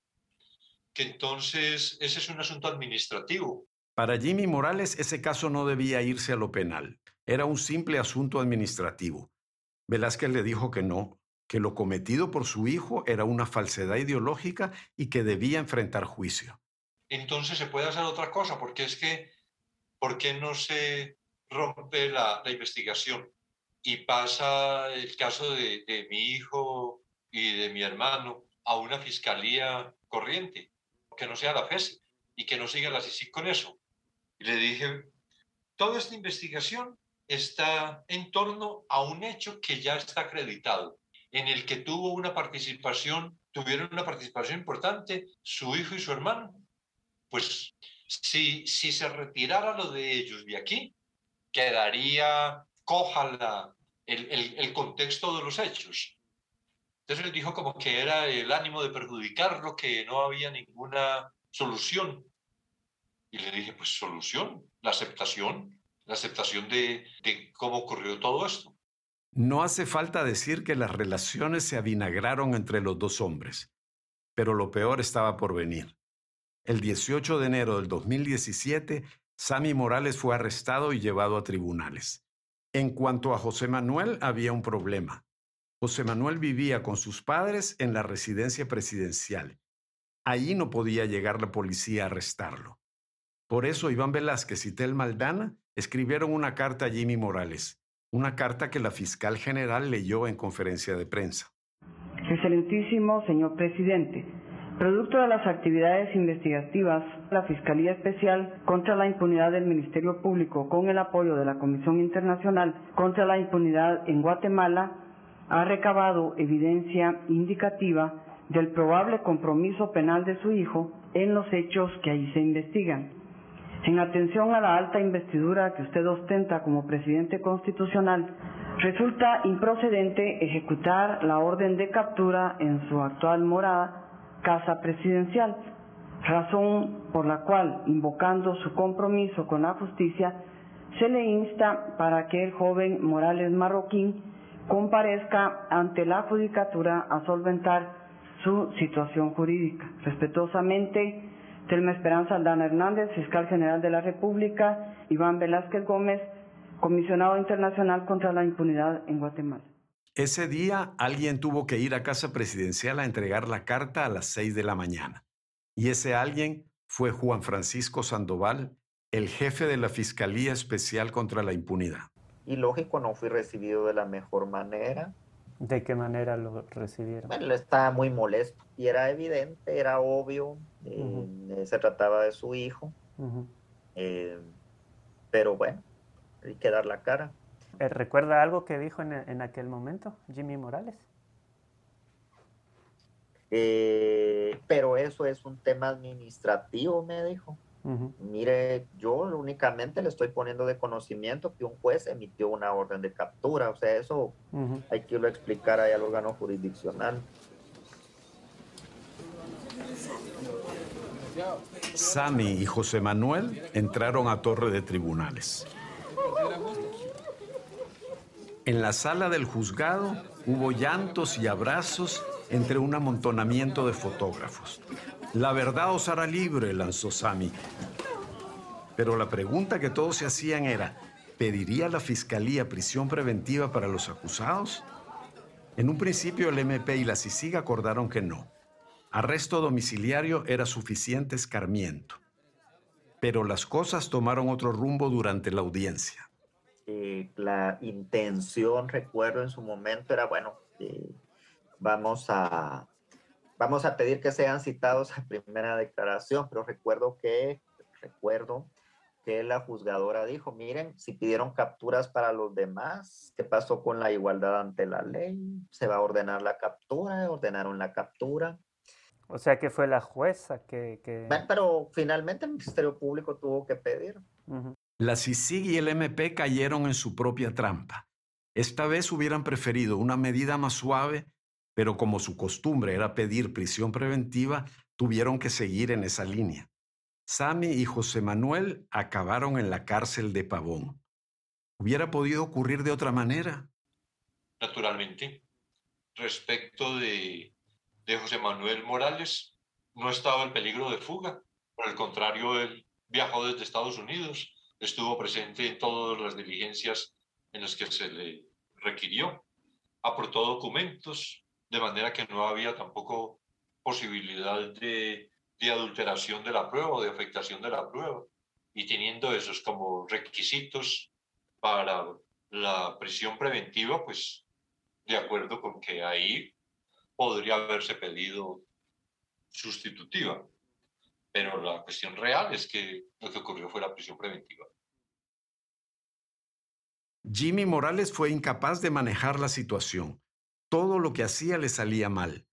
Speaker 10: que entonces ese es un asunto administrativo,
Speaker 1: Para Jimmy Morales ese caso no debía irse a lo penal. Era un simple asunto administrativo. Velázquez le dijo que no, que lo cometido por su hijo era una falsedad ideológica y que debía enfrentar juicio.
Speaker 10: Entonces se puede hacer otra cosa, porque es que, ¿por qué no se rompe la, la investigación? Y pasa el caso de, de mi hijo y de mi hermano a una fiscalía corriente, que no sea la FES y que no siga la CICIC con eso. Y le dije, toda esta investigación está en torno a un hecho que ya está acreditado, en el que tuvo una participación, tuvieron una participación importante su hijo y su hermano. Pues si, si se retirara lo de ellos de aquí, quedaría coja el, el, contexto de los hechos. Entonces él dijo como que era el ánimo de perjudicarlo, que no había ninguna solución. Y le dije, pues solución, la aceptación, la aceptación de cómo ocurrió todo esto.
Speaker 1: No hace falta decir que las relaciones se avinagraron entre los dos hombres, pero lo peor estaba por venir. El 18 de enero del 2017, Sammy Morales fue arrestado y llevado a tribunales. En cuanto a José Manuel, había un problema. José Manuel vivía con sus padres en la residencia presidencial. Allí no podía llegar la policía a arrestarlo. Por eso Iván Velázquez y Tel Maldana escribieron una carta a Jimmy Morales, una carta que la fiscal general leyó en conferencia de prensa.
Speaker 20: Excelentísimo señor presidente, producto de las actividades investigativas, la Fiscalía Especial contra la Impunidad del Ministerio Público, con el apoyo de la Comisión Internacional contra la Impunidad en Guatemala, ha recabado evidencia indicativa del probable compromiso penal de su hijo en los hechos que ahí se investigan. En atención a la alta investidura que usted ostenta como presidente constitucional, resulta improcedente ejecutar la orden de captura en su actual morada, Casa Presidencial, razón por la cual, invocando su compromiso con la justicia, se le insta para que el joven Morales Marroquín comparezca ante la judicatura a solventar su situación jurídica. Respetuosamente, Telma Esperanza Aldana Hernández, fiscal general de la República, Iván Velázquez Gómez, comisionado internacional contra la impunidad en Guatemala.
Speaker 1: Ese día alguien tuvo que ir a casa presidencial a entregar la carta a las seis de la mañana. Y ese alguien fue Juan Francisco Sandoval, el jefe de la Fiscalía Especial contra la Impunidad.
Speaker 21: Y lógico, no fui recibido de la mejor manera.
Speaker 9: ¿De qué manera lo recibieron?
Speaker 21: Bueno, estaba muy molesto y era evidente, era obvio, uh -huh. se trataba de su hijo, uh -huh. eh, pero bueno, hay que dar la cara.
Speaker 9: Eh, ¿Recuerda algo que dijo en, en aquel momento Jimmy Morales?
Speaker 21: Eh, pero eso es un tema administrativo, me dijo. Uh -huh. Mire, yo únicamente le estoy poniendo de conocimiento que un juez emitió una orden de captura, o sea, eso hay que lo explicar ahí al órgano jurisdiccional.
Speaker 1: Sami y José Manuel entraron a Torre de Tribunales. En la sala del juzgado hubo llantos y abrazos entre un amontonamiento de fotógrafos. La verdad os hará libre, lanzó Sami. Pero la pregunta que todos se hacían era, ¿pediría la fiscalía prisión preventiva para los acusados? En un principio el MP y la CICIG acordaron que no. Arresto domiciliario era suficiente escarmiento. Pero las cosas tomaron otro rumbo durante la audiencia.
Speaker 21: Eh, la intención, recuerdo en su momento, era, bueno, eh, vamos a vamos a pedir que sean citados a primera declaración, pero recuerdo que, recuerdo que la juzgadora dijo, miren, si pidieron capturas para los demás, ¿qué pasó con la igualdad ante la ley? Se va a ordenar la captura, ordenaron la captura.
Speaker 9: O sea que fue la jueza que...
Speaker 21: pero finalmente el Ministerio Público tuvo que pedir.
Speaker 1: Uh -huh. La CICIG y el MP cayeron en su propia trampa. Esta vez hubieran preferido una medida más suave pero como su costumbre era pedir prisión preventiva, tuvieron que seguir en esa línea. Sami y José Manuel acabaron en la cárcel de Pavón. ¿Hubiera podido ocurrir de otra manera?
Speaker 10: Naturalmente. Respecto de, de José Manuel Morales, no estaba en peligro de fuga. Por el contrario, él viajó desde Estados Unidos, estuvo presente en todas las diligencias en las que se le requirió, aportó documentos, de manera que no había tampoco posibilidad de, de adulteración de la prueba o de afectación de la prueba. Y teniendo esos como requisitos para la prisión preventiva, pues de acuerdo con que ahí podría haberse pedido sustitutiva. Pero la cuestión real es que lo que ocurrió fue la prisión preventiva.
Speaker 1: Jimmy Morales fue incapaz de manejar la situación. Todo lo que hacía le salía mal.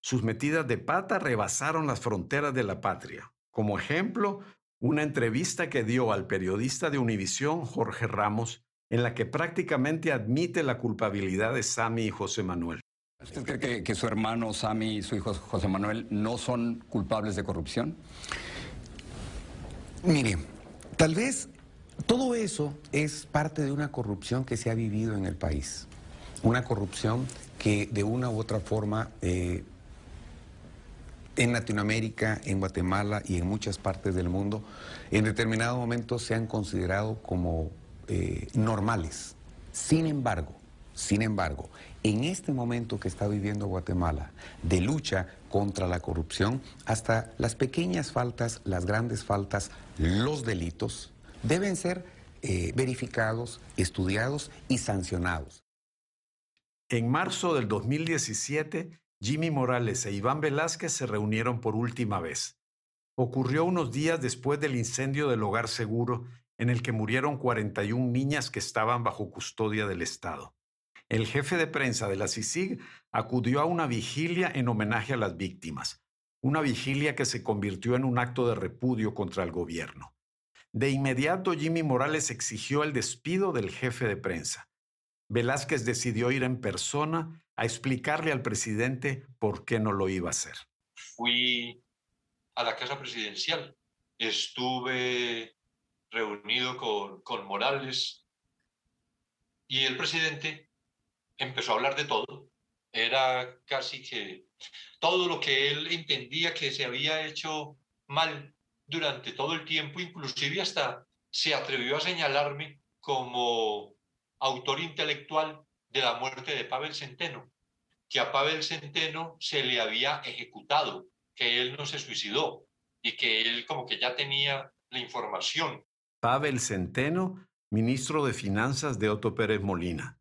Speaker 1: Sus metidas de pata rebasaron las fronteras de la patria. Como ejemplo, una entrevista que dio al periodista de Univisión, Jorge Ramos, en la que prácticamente admite la culpabilidad de Sammy y José Manuel.
Speaker 22: ¿Usted cree que, que, su hermano Sammy y su hijo José Manuel no son culpables de corrupción?
Speaker 15: Mire, tal vez todo eso es parte de una corrupción que se ha vivido en el país. Una corrupción que de una u otra forma eh, en Latinoamérica, en Guatemala y en muchas partes del mundo, en determinado momento se han considerado como eh, normales. Sin embargo, sin embargo, en este momento que está viviendo Guatemala, de lucha contra la corrupción, hasta las pequeñas faltas, las grandes faltas, los delitos, deben ser eh, verificados, estudiados y sancionados.
Speaker 1: En marzo del 2017, Jimmy Morales e Iván Velázquez se reunieron por última vez. Ocurrió unos días después del incendio del hogar seguro en el que murieron 41 niñas que estaban bajo custodia del Estado. El jefe de prensa de la CICIG acudió a una vigilia en homenaje a las víctimas, una vigilia que se convirtió en un acto de repudio contra el gobierno. De inmediato Jimmy Morales exigió el despido del jefe de prensa. Velázquez decidió ir en persona a explicarle al presidente por qué no lo iba a hacer.
Speaker 10: Fui a la casa presidencial, estuve reunido con, con Morales y el presidente empezó a hablar de todo. Era casi que todo lo que él entendía que se había hecho mal durante todo el tiempo, inclusive hasta se atrevió a señalarme como autor intelectual de la muerte de Pavel Centeno, que a Pavel Centeno se le había ejecutado, que él no se suicidó y que él como que ya tenía la información.
Speaker 1: Pavel Centeno, ministro de Finanzas de Otto Pérez Molina.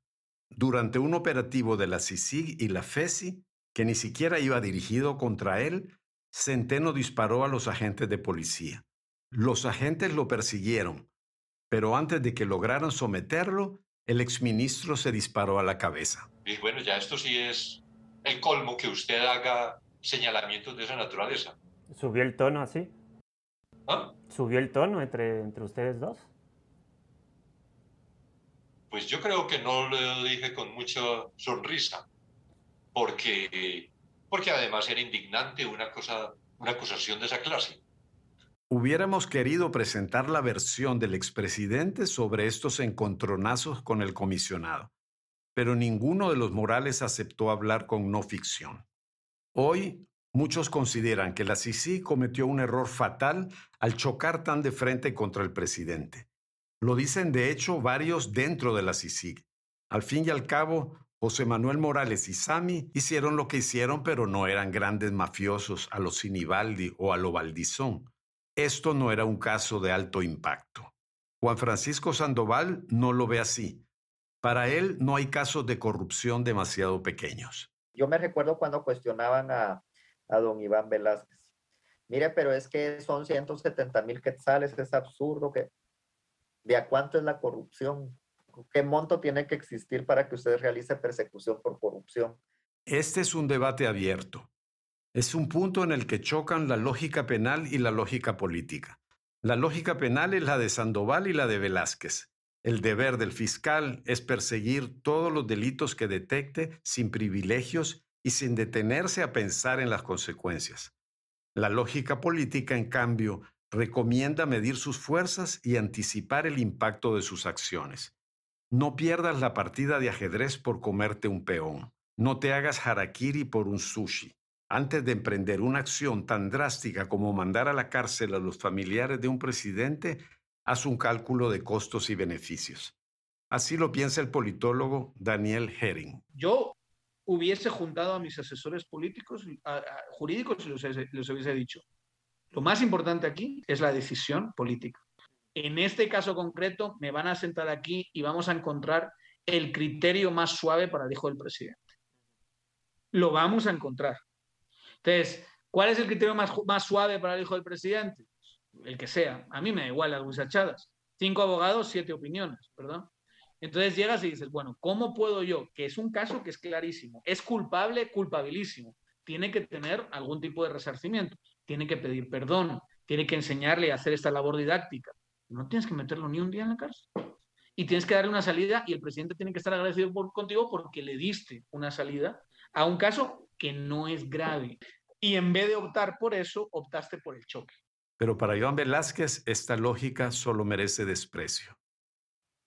Speaker 1: Durante un operativo de la CICIG y la FESI, que ni siquiera iba dirigido contra él, Centeno disparó a los agentes de policía. Los agentes lo persiguieron, pero antes de que lograran someterlo, el exministro se disparó a la cabeza.
Speaker 10: Y bueno, ya esto sí es el colmo que usted haga señalamientos de esa naturaleza.
Speaker 9: ¿Subió el tono así?
Speaker 10: ¿Ah?
Speaker 9: ¿Subió el tono entre, entre ustedes dos?
Speaker 10: Pues yo creo que no lo dije con mucha sonrisa, porque, porque además era indignante una, cosa, una acusación de esa clase.
Speaker 1: Hubiéramos querido presentar la versión del expresidente sobre estos encontronazos con el comisionado, pero ninguno de los Morales aceptó hablar con no ficción. Hoy, muchos consideran que la CICI cometió un error fatal al chocar tan de frente contra el presidente. Lo dicen de hecho varios dentro de la CICIG. Al fin y al cabo, José Manuel Morales y Sami hicieron lo que hicieron, pero no eran grandes mafiosos a lo Sinibaldi o a lo Valdizón. Esto no era un caso de alto impacto. Juan Francisco Sandoval no lo ve así. Para él no hay casos de corrupción demasiado pequeños.
Speaker 21: Yo me recuerdo cuando cuestionaban a, a don Iván Velázquez. Mire, pero es que son 170 mil quetzales, es absurdo que de a cuánto es la corrupción, qué monto tiene que existir para que usted realice persecución por corrupción.
Speaker 1: Este es un debate abierto. Es un punto en el que chocan la lógica penal y la lógica política. La lógica penal es la de Sandoval y la de Velázquez. El deber del fiscal es perseguir todos los delitos que detecte sin privilegios y sin detenerse a pensar en las consecuencias. La lógica política, en cambio, recomienda medir sus fuerzas y anticipar el impacto de sus acciones. No pierdas la partida de ajedrez por comerte un peón. No te hagas harakiri por un sushi. antes de emprender una acción tan drástica como mandar a la cárcel a los familiares de un presidente, haz un cálculo de costos y beneficios. Así lo piensa el politólogo Daniel Herring.
Speaker 23: Yo hubiese juntado a mis asesores políticos, jurídicos y les hubiese dicho, lo más importante aquí es la decisión política. En este caso concreto, me van a sentar aquí y vamos a encontrar el criterio más suave para el hijo del presidente. Lo vamos a encontrar. Entonces, ¿cuál es el criterio más, más suave para el hijo del presidente? El que sea. A mí me da igual las guisachadas. Cinco abogados, siete opiniones, perdón. Entonces llegas y dices, bueno, ¿cómo puedo yo? Que es un caso que es clarísimo. Es culpable, culpabilísimo. Tiene que tener algún tipo de resarcimiento. Tiene que pedir perdón. Tiene que enseñarle a hacer esta labor didáctica. No tienes que meterlo ni un día en la cárcel. Y tienes que darle una salida y el presidente tiene que estar agradecido por, contigo porque le diste una salida a un caso que no es grave. Y en vez de optar por eso, optaste por el choque.
Speaker 1: Pero para Iván Velázquez, esta lógica solo merece desprecio.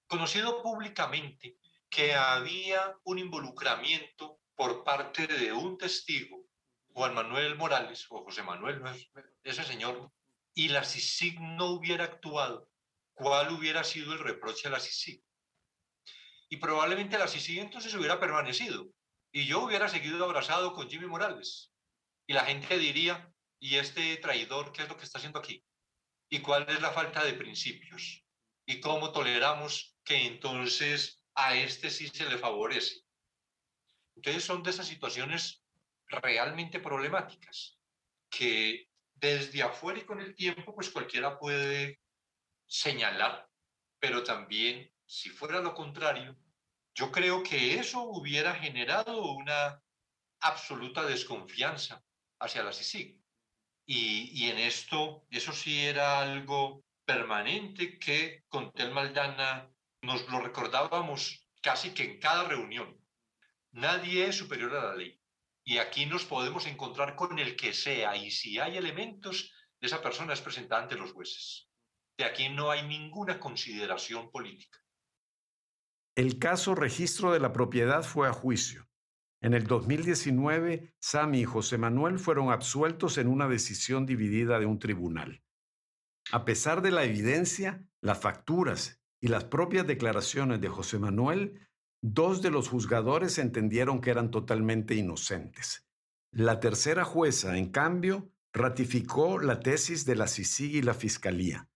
Speaker 10: Conocido públicamente que había un involucramiento por parte de un testigo, Juan Manuel Morales o José Manuel, ese señor, y la CICIG no hubiera actuado, ¿cuál hubiera sido el reproche a la CICIG? Y probablemente la CICIG entonces hubiera permanecido y yo hubiera seguido abrazado con Jimmy Morales. Y la gente diría, ¿y este traidor qué es lo que está haciendo aquí? ¿Y cuál es la falta de principios? ¿Y cómo toleramos que entonces a este sí se le favorece? Entonces son de esas situaciones realmente problemáticas que desde afuera y con el tiempo, pues cualquiera puede señalar, pero también, si fuera lo contrario, yo creo que eso hubiera generado una absoluta desconfianza hacia la CICIG. Y, y, en esto, eso sí era algo permanente que con Tel Maldana nos lo recordábamos casi que en cada reunión. Nadie es superior a la ley. Y aquí nos podemos encontrar con el que sea. Y si hay elementos, esa persona es presentada ante los jueces. De aquí no hay ninguna consideración política.
Speaker 1: El caso registro de la propiedad fue a juicio. En el 2019, Sami y José Manuel fueron absueltos en una decisión dividida de un tribunal. A pesar de la evidencia, las facturas y las propias declaraciones de José Manuel, dos de los juzgadores entendieron que eran totalmente inocentes. La tercera jueza, en cambio, ratificó la tesis de la CICIG y la Fiscalía.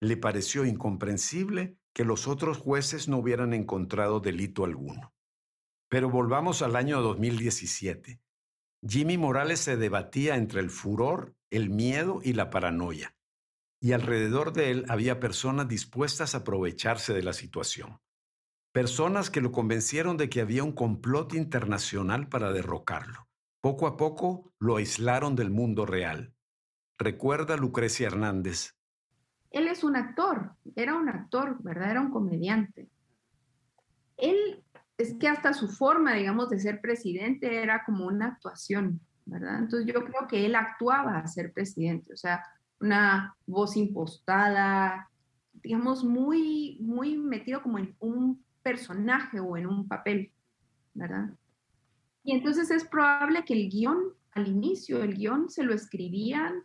Speaker 1: Le pareció incomprensible que los otros jueces no hubieran encontrado delito alguno. Pero volvamos al año 2017. Jimmy Morales se debatía entre el furor, el miedo y la paranoia, y alrededor de él había personas dispuestas a aprovecharse de la situación. Personas que lo convencieron de que había un complot internacional para derrocarlo. Poco a poco lo aislaron del mundo real. Recuerda Lucrecia Hernández,
Speaker 12: él es un actor, era un actor, ¿verdad? Era un comediante. Él, es que hasta su forma, digamos, de ser presidente era como una actuación, ¿verdad? Entonces yo creo que él actuaba a ser presidente, o sea, una voz impostada, digamos, muy, muy metido como en un personaje o en un papel, ¿verdad? Y entonces es probable que el guion, al inicio, el guion se lo escribían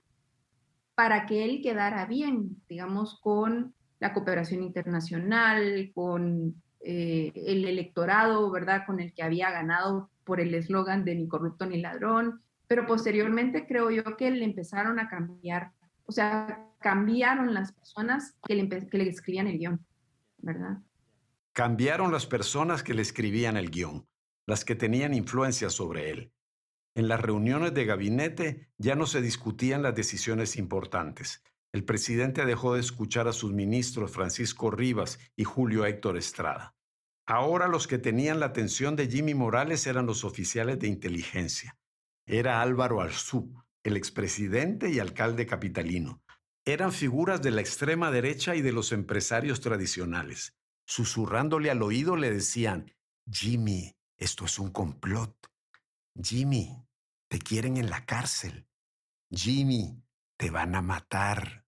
Speaker 12: para que él quedara bien, digamos, con la cooperación internacional, con eh, el electorado, ¿verdad?, con el que había ganado por el eslogan de ni corrupto ni ladrón, pero posteriormente creo yo que le empezaron a cambiar, o sea, cambiaron las personas que le, que le escribían el guion, ¿verdad?
Speaker 1: Cambiaron las personas que le escribían el guion, las que tenían influencia sobre él. En las reuniones de gabinete ya no se discutían las decisiones importantes. El presidente dejó de escuchar a sus ministros Francisco Rivas y Julio Héctor Estrada. Ahora los que tenían la atención de Jimmy Morales eran los oficiales de inteligencia. Era Álvaro Arzú, el expresidente y alcalde capitalino. Eran figuras de la extrema derecha y de los empresarios tradicionales. Susurrándole al oído le decían, Jimmy, esto es un complot. Jimmy, te quieren en la cárcel. Jimmy, te van a matar.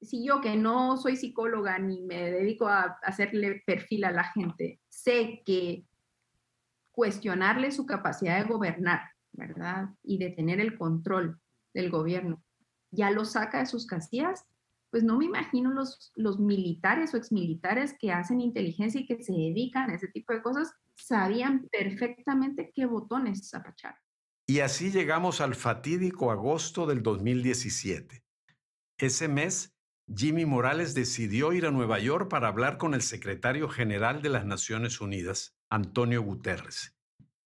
Speaker 12: Si yo que no soy psicóloga ni me dedico a hacerle perfil a la gente, sé que cuestionarle su capacidad de gobernar ¿verdad? Y de tener el control del gobierno, ya lo saca de sus casillas, pues no me imagino los, los militares o exmilitares que hacen inteligencia y que se dedican a ese tipo de cosas, sabían perfectamente qué botones apachar.
Speaker 1: Y así llegamos al fatídico agosto del 2017. Ese mes, Jimmy Morales decidió ir a Nueva York para hablar con el secretario general de las Naciones Unidas, Antonio Guterres.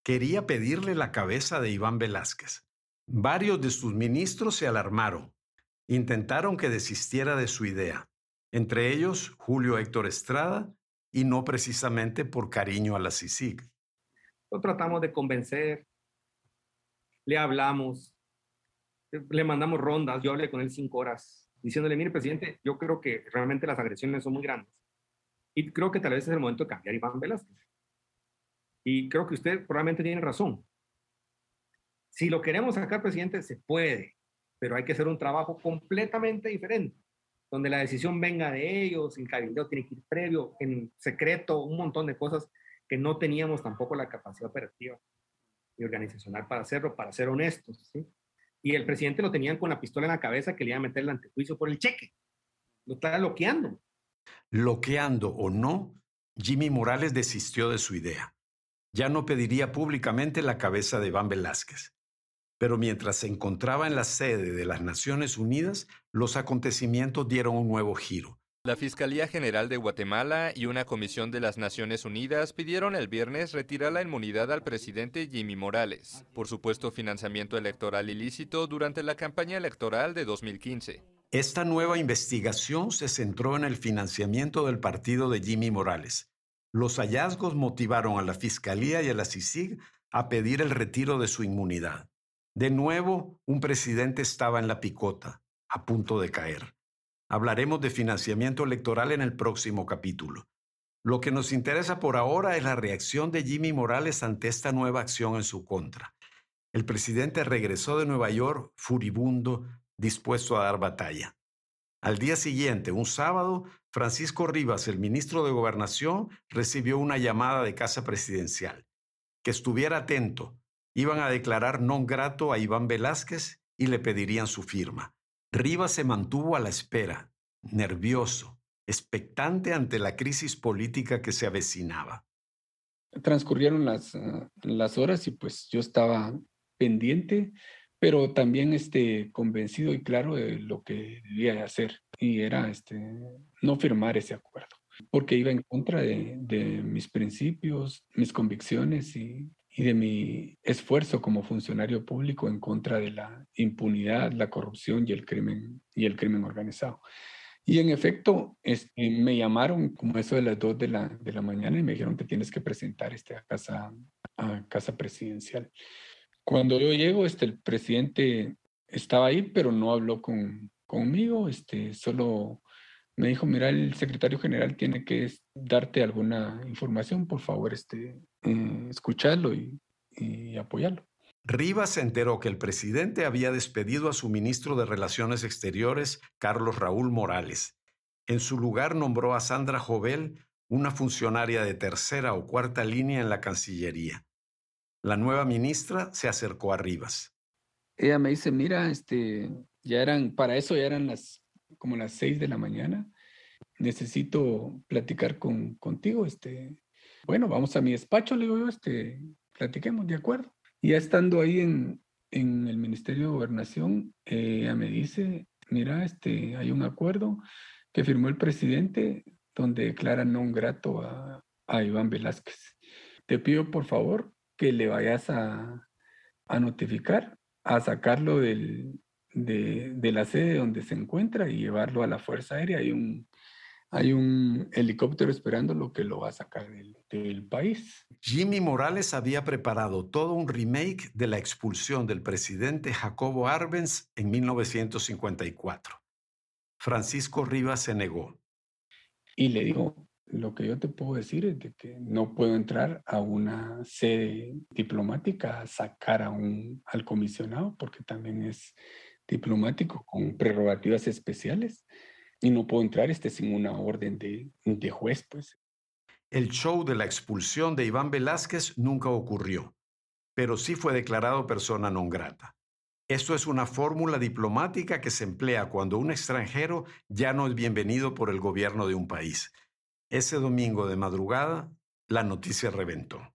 Speaker 1: Quería pedirle la cabeza de Iván Velázquez. Varios de sus ministros se alarmaron. Intentaron que desistiera de su idea, entre ellos Julio Héctor Estrada, y no precisamente por cariño a la CICIG.
Speaker 16: Lo tratamos de convencer, le hablamos, le mandamos rondas, yo hablé con él cinco horas, diciéndole, mire, presidente, yo creo que realmente las agresiones son muy grandes. Y creo que tal vez es el momento de cambiar Iván Velázquez. Y creo que usted probablemente tiene razón. Si lo queremos sacar, presidente, se puede, pero hay que hacer un trabajo completamente diferente, donde la decisión venga de ellos, el cabildo tiene que ir previo, en secreto, un montón de cosas que no teníamos tampoco la capacidad operativa y organizacional para hacerlo, para ser honestos. Y el presidente lo tenían con la pistola en la cabeza que le iba a meter el antejuicio por el cheque. Lo estaba bloqueando.
Speaker 1: Bloqueando o no, Jimmy Morales desistió de su idea. Ya no pediría públicamente la cabeza de Iván Velázquez. Pero mientras se encontraba en la sede de las Naciones Unidas, los acontecimientos dieron un nuevo giro.
Speaker 24: La Fiscalía General de Guatemala y una comisión de las Naciones Unidas pidieron el viernes retirar la inmunidad al presidente Jimmy Morales por supuesto financiamiento electoral ilícito durante la campaña electoral de 2015.
Speaker 1: Esta nueva investigación se centró en el financiamiento del partido de Jimmy Morales. Los hallazgos motivaron a la Fiscalía y a la CICIG a pedir el retiro de su inmunidad. De nuevo, un presidente estaba en la picota, a punto de caer. Hablaremos de financiamiento electoral en el próximo capítulo. Lo que nos interesa por ahora es la reacción de Jimmy Morales ante esta nueva acción en su contra. El presidente regresó de Nueva York furibundo, dispuesto a dar batalla. Al día siguiente, un sábado, Francisco Rivas, el ministro de Gobernación, recibió una llamada de Casa Presidencial. Que estuviera atento, Iban a declarar non grato a Iván Velázquez y le pedirían su firma. Rivas se mantuvo a la espera, nervioso, expectante ante la crisis política que se avecinaba.
Speaker 11: Transcurrieron las, ah, las horas y pues yo estaba pendiente, pero también este, convencido y claro de lo que debía hacer y era este, no firmar ese acuerdo, porque iba en contra de, de mis principios, mis convicciones y, y de mi esfuerzo como funcionario público en contra de la impunidad, la corrupción y el crimen, y el crimen organizado. Y en efecto, este, me llamaron como eso de las 2 de la, de la mañana y me dijeron que tienes que presentar este a casa, a casa presidencial. Cuando yo llego, este, el presidente estaba ahí, pero no habló con, conmigo, este, solo me dijo, mira, el secretario general tiene que darte alguna información, por favor, este, eh, escucharlo y, y apoyarlo.
Speaker 1: Rivas se enteró que el presidente había despedido a su ministro de Relaciones Exteriores, Carlos Raúl Morales. En su lugar nombró a Sandra Jovel, una funcionaria de tercera o cuarta línea en la Cancillería. La nueva ministra se acercó a Rivas.
Speaker 11: Ella me dice, mira, este, ya eran, para eso ya eran las como las seis de la mañana. Necesito platicar con, contigo. Este, bueno, vamos a mi despacho, le digo yo, este, platiquemos, de acuerdo. Y ya estando ahí en, en el Ministerio de Gobernación, ella me dice, mira, este, hay un acuerdo que firmó el presidente donde declara no grato a, a Iván Velázquez. Te pido, por favor, que le vayas a, a notificar, a sacarlo del, de, la sede donde se encuentra y llevarlo a la Fuerza Aérea. Hay un, hay un helicóptero esperando lo que lo va a sacar del, del, país.
Speaker 1: Jimmy Morales había preparado todo un remake de la expulsión del presidente Jacobo Arbenz en 1954. Francisco Rivas se negó.
Speaker 11: Y le digo, lo que yo te puedo decir es de que no puedo entrar a una sede diplomática a sacar a un, al comisionado porque también es diplomático con prerrogativas especiales y no puedo entrar este sin una orden de, de juez, pues.
Speaker 1: El show de la expulsión de Iván Velázquez nunca ocurrió. pero sí fue declarado persona non grata. Esto es una fórmula diplomática que se emplea cuando un extranjero ya no es bienvenido por el gobierno de un país. Ese domingo de madrugada, la noticia reventó.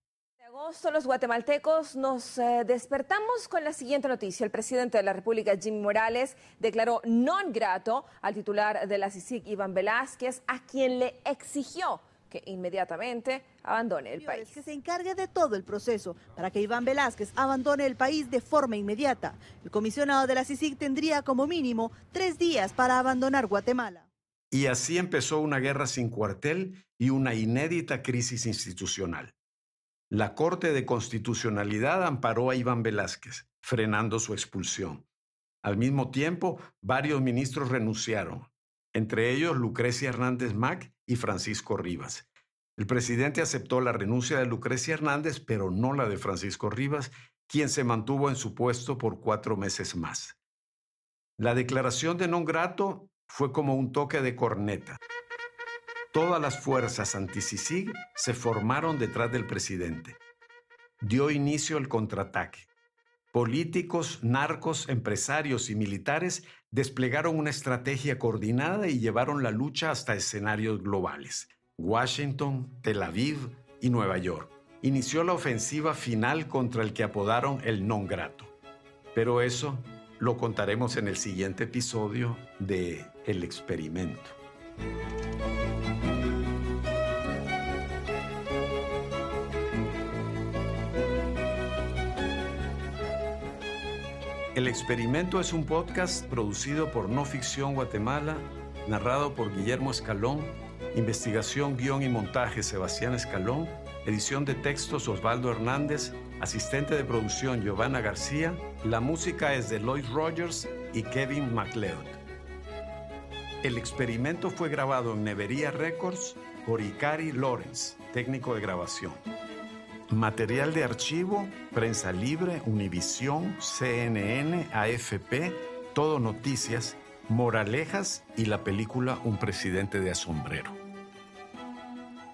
Speaker 25: Agosto, los guatemaltecos nos eh, despertamos con la siguiente noticia. El presidente de la República, Jimmy Morales, declaró non grato al titular de la CICIG, Iván Velázquez, a quien le exigió que inmediatamente abandone el país.
Speaker 26: Que se encargue de todo el proceso para que Iván Velázquez abandone el país de forma inmediata. El comisionado de la CICIG tendría como mínimo tres días para abandonar Guatemala.
Speaker 1: Y así empezó una guerra sin cuartel y una inédita crisis institucional. La Corte de Constitucionalidad amparó a Iván Velázquez, frenando su expulsión. Al mismo tiempo, varios ministros renunciaron, entre ellos Lucrecia Hernández Mac y Francisco Rivas. El presidente aceptó la renuncia de Lucrecia Hernández, pero no la de Francisco Rivas, quien se mantuvo en su puesto por cuatro meses más. La declaración de non grato fue como un toque de corneta. Todas las fuerzas anti-CICIG se formaron detrás del presidente. Dio inicio el contraataque. Políticos, narcos, empresarios y militares desplegaron una estrategia coordinada y llevaron la lucha hasta escenarios globales. Washington, Tel Aviv y Nueva York. Inició la ofensiva final contra el que apodaron el non grato. Pero eso lo contaremos en el siguiente episodio de El experimento. El experimento es un podcast producido por No Ficción Guatemala, narrado por Guillermo Escalón, investigación, guion y montaje Sebastián Escalón, edición de textos Osvaldo Hernández, asistente de producción Giovanna García, la música es de Lloyd Rogers y Kevin MacLeod. El experimento fue grabado en Nevería Records por Ikari Lawrence, técnico de grabación. Material de archivo, Prensa Libre, Univisión, CNN, AFP, Todo Noticias, Moralejas y la película Un presidente de asombrero.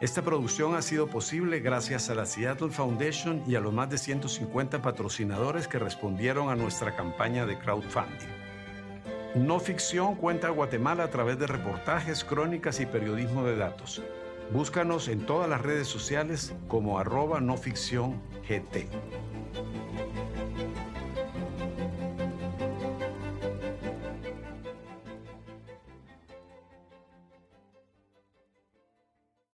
Speaker 1: Esta producción ha sido posible gracias a la Seattle Foundation y a los más de 150 patrocinadores que respondieron a nuestra campaña de crowdfunding. No ficción cuenta a Guatemala a través de reportajes, crónicas y periodismo de datos. Búscanos en todas las redes sociales como arroba no ficción GT.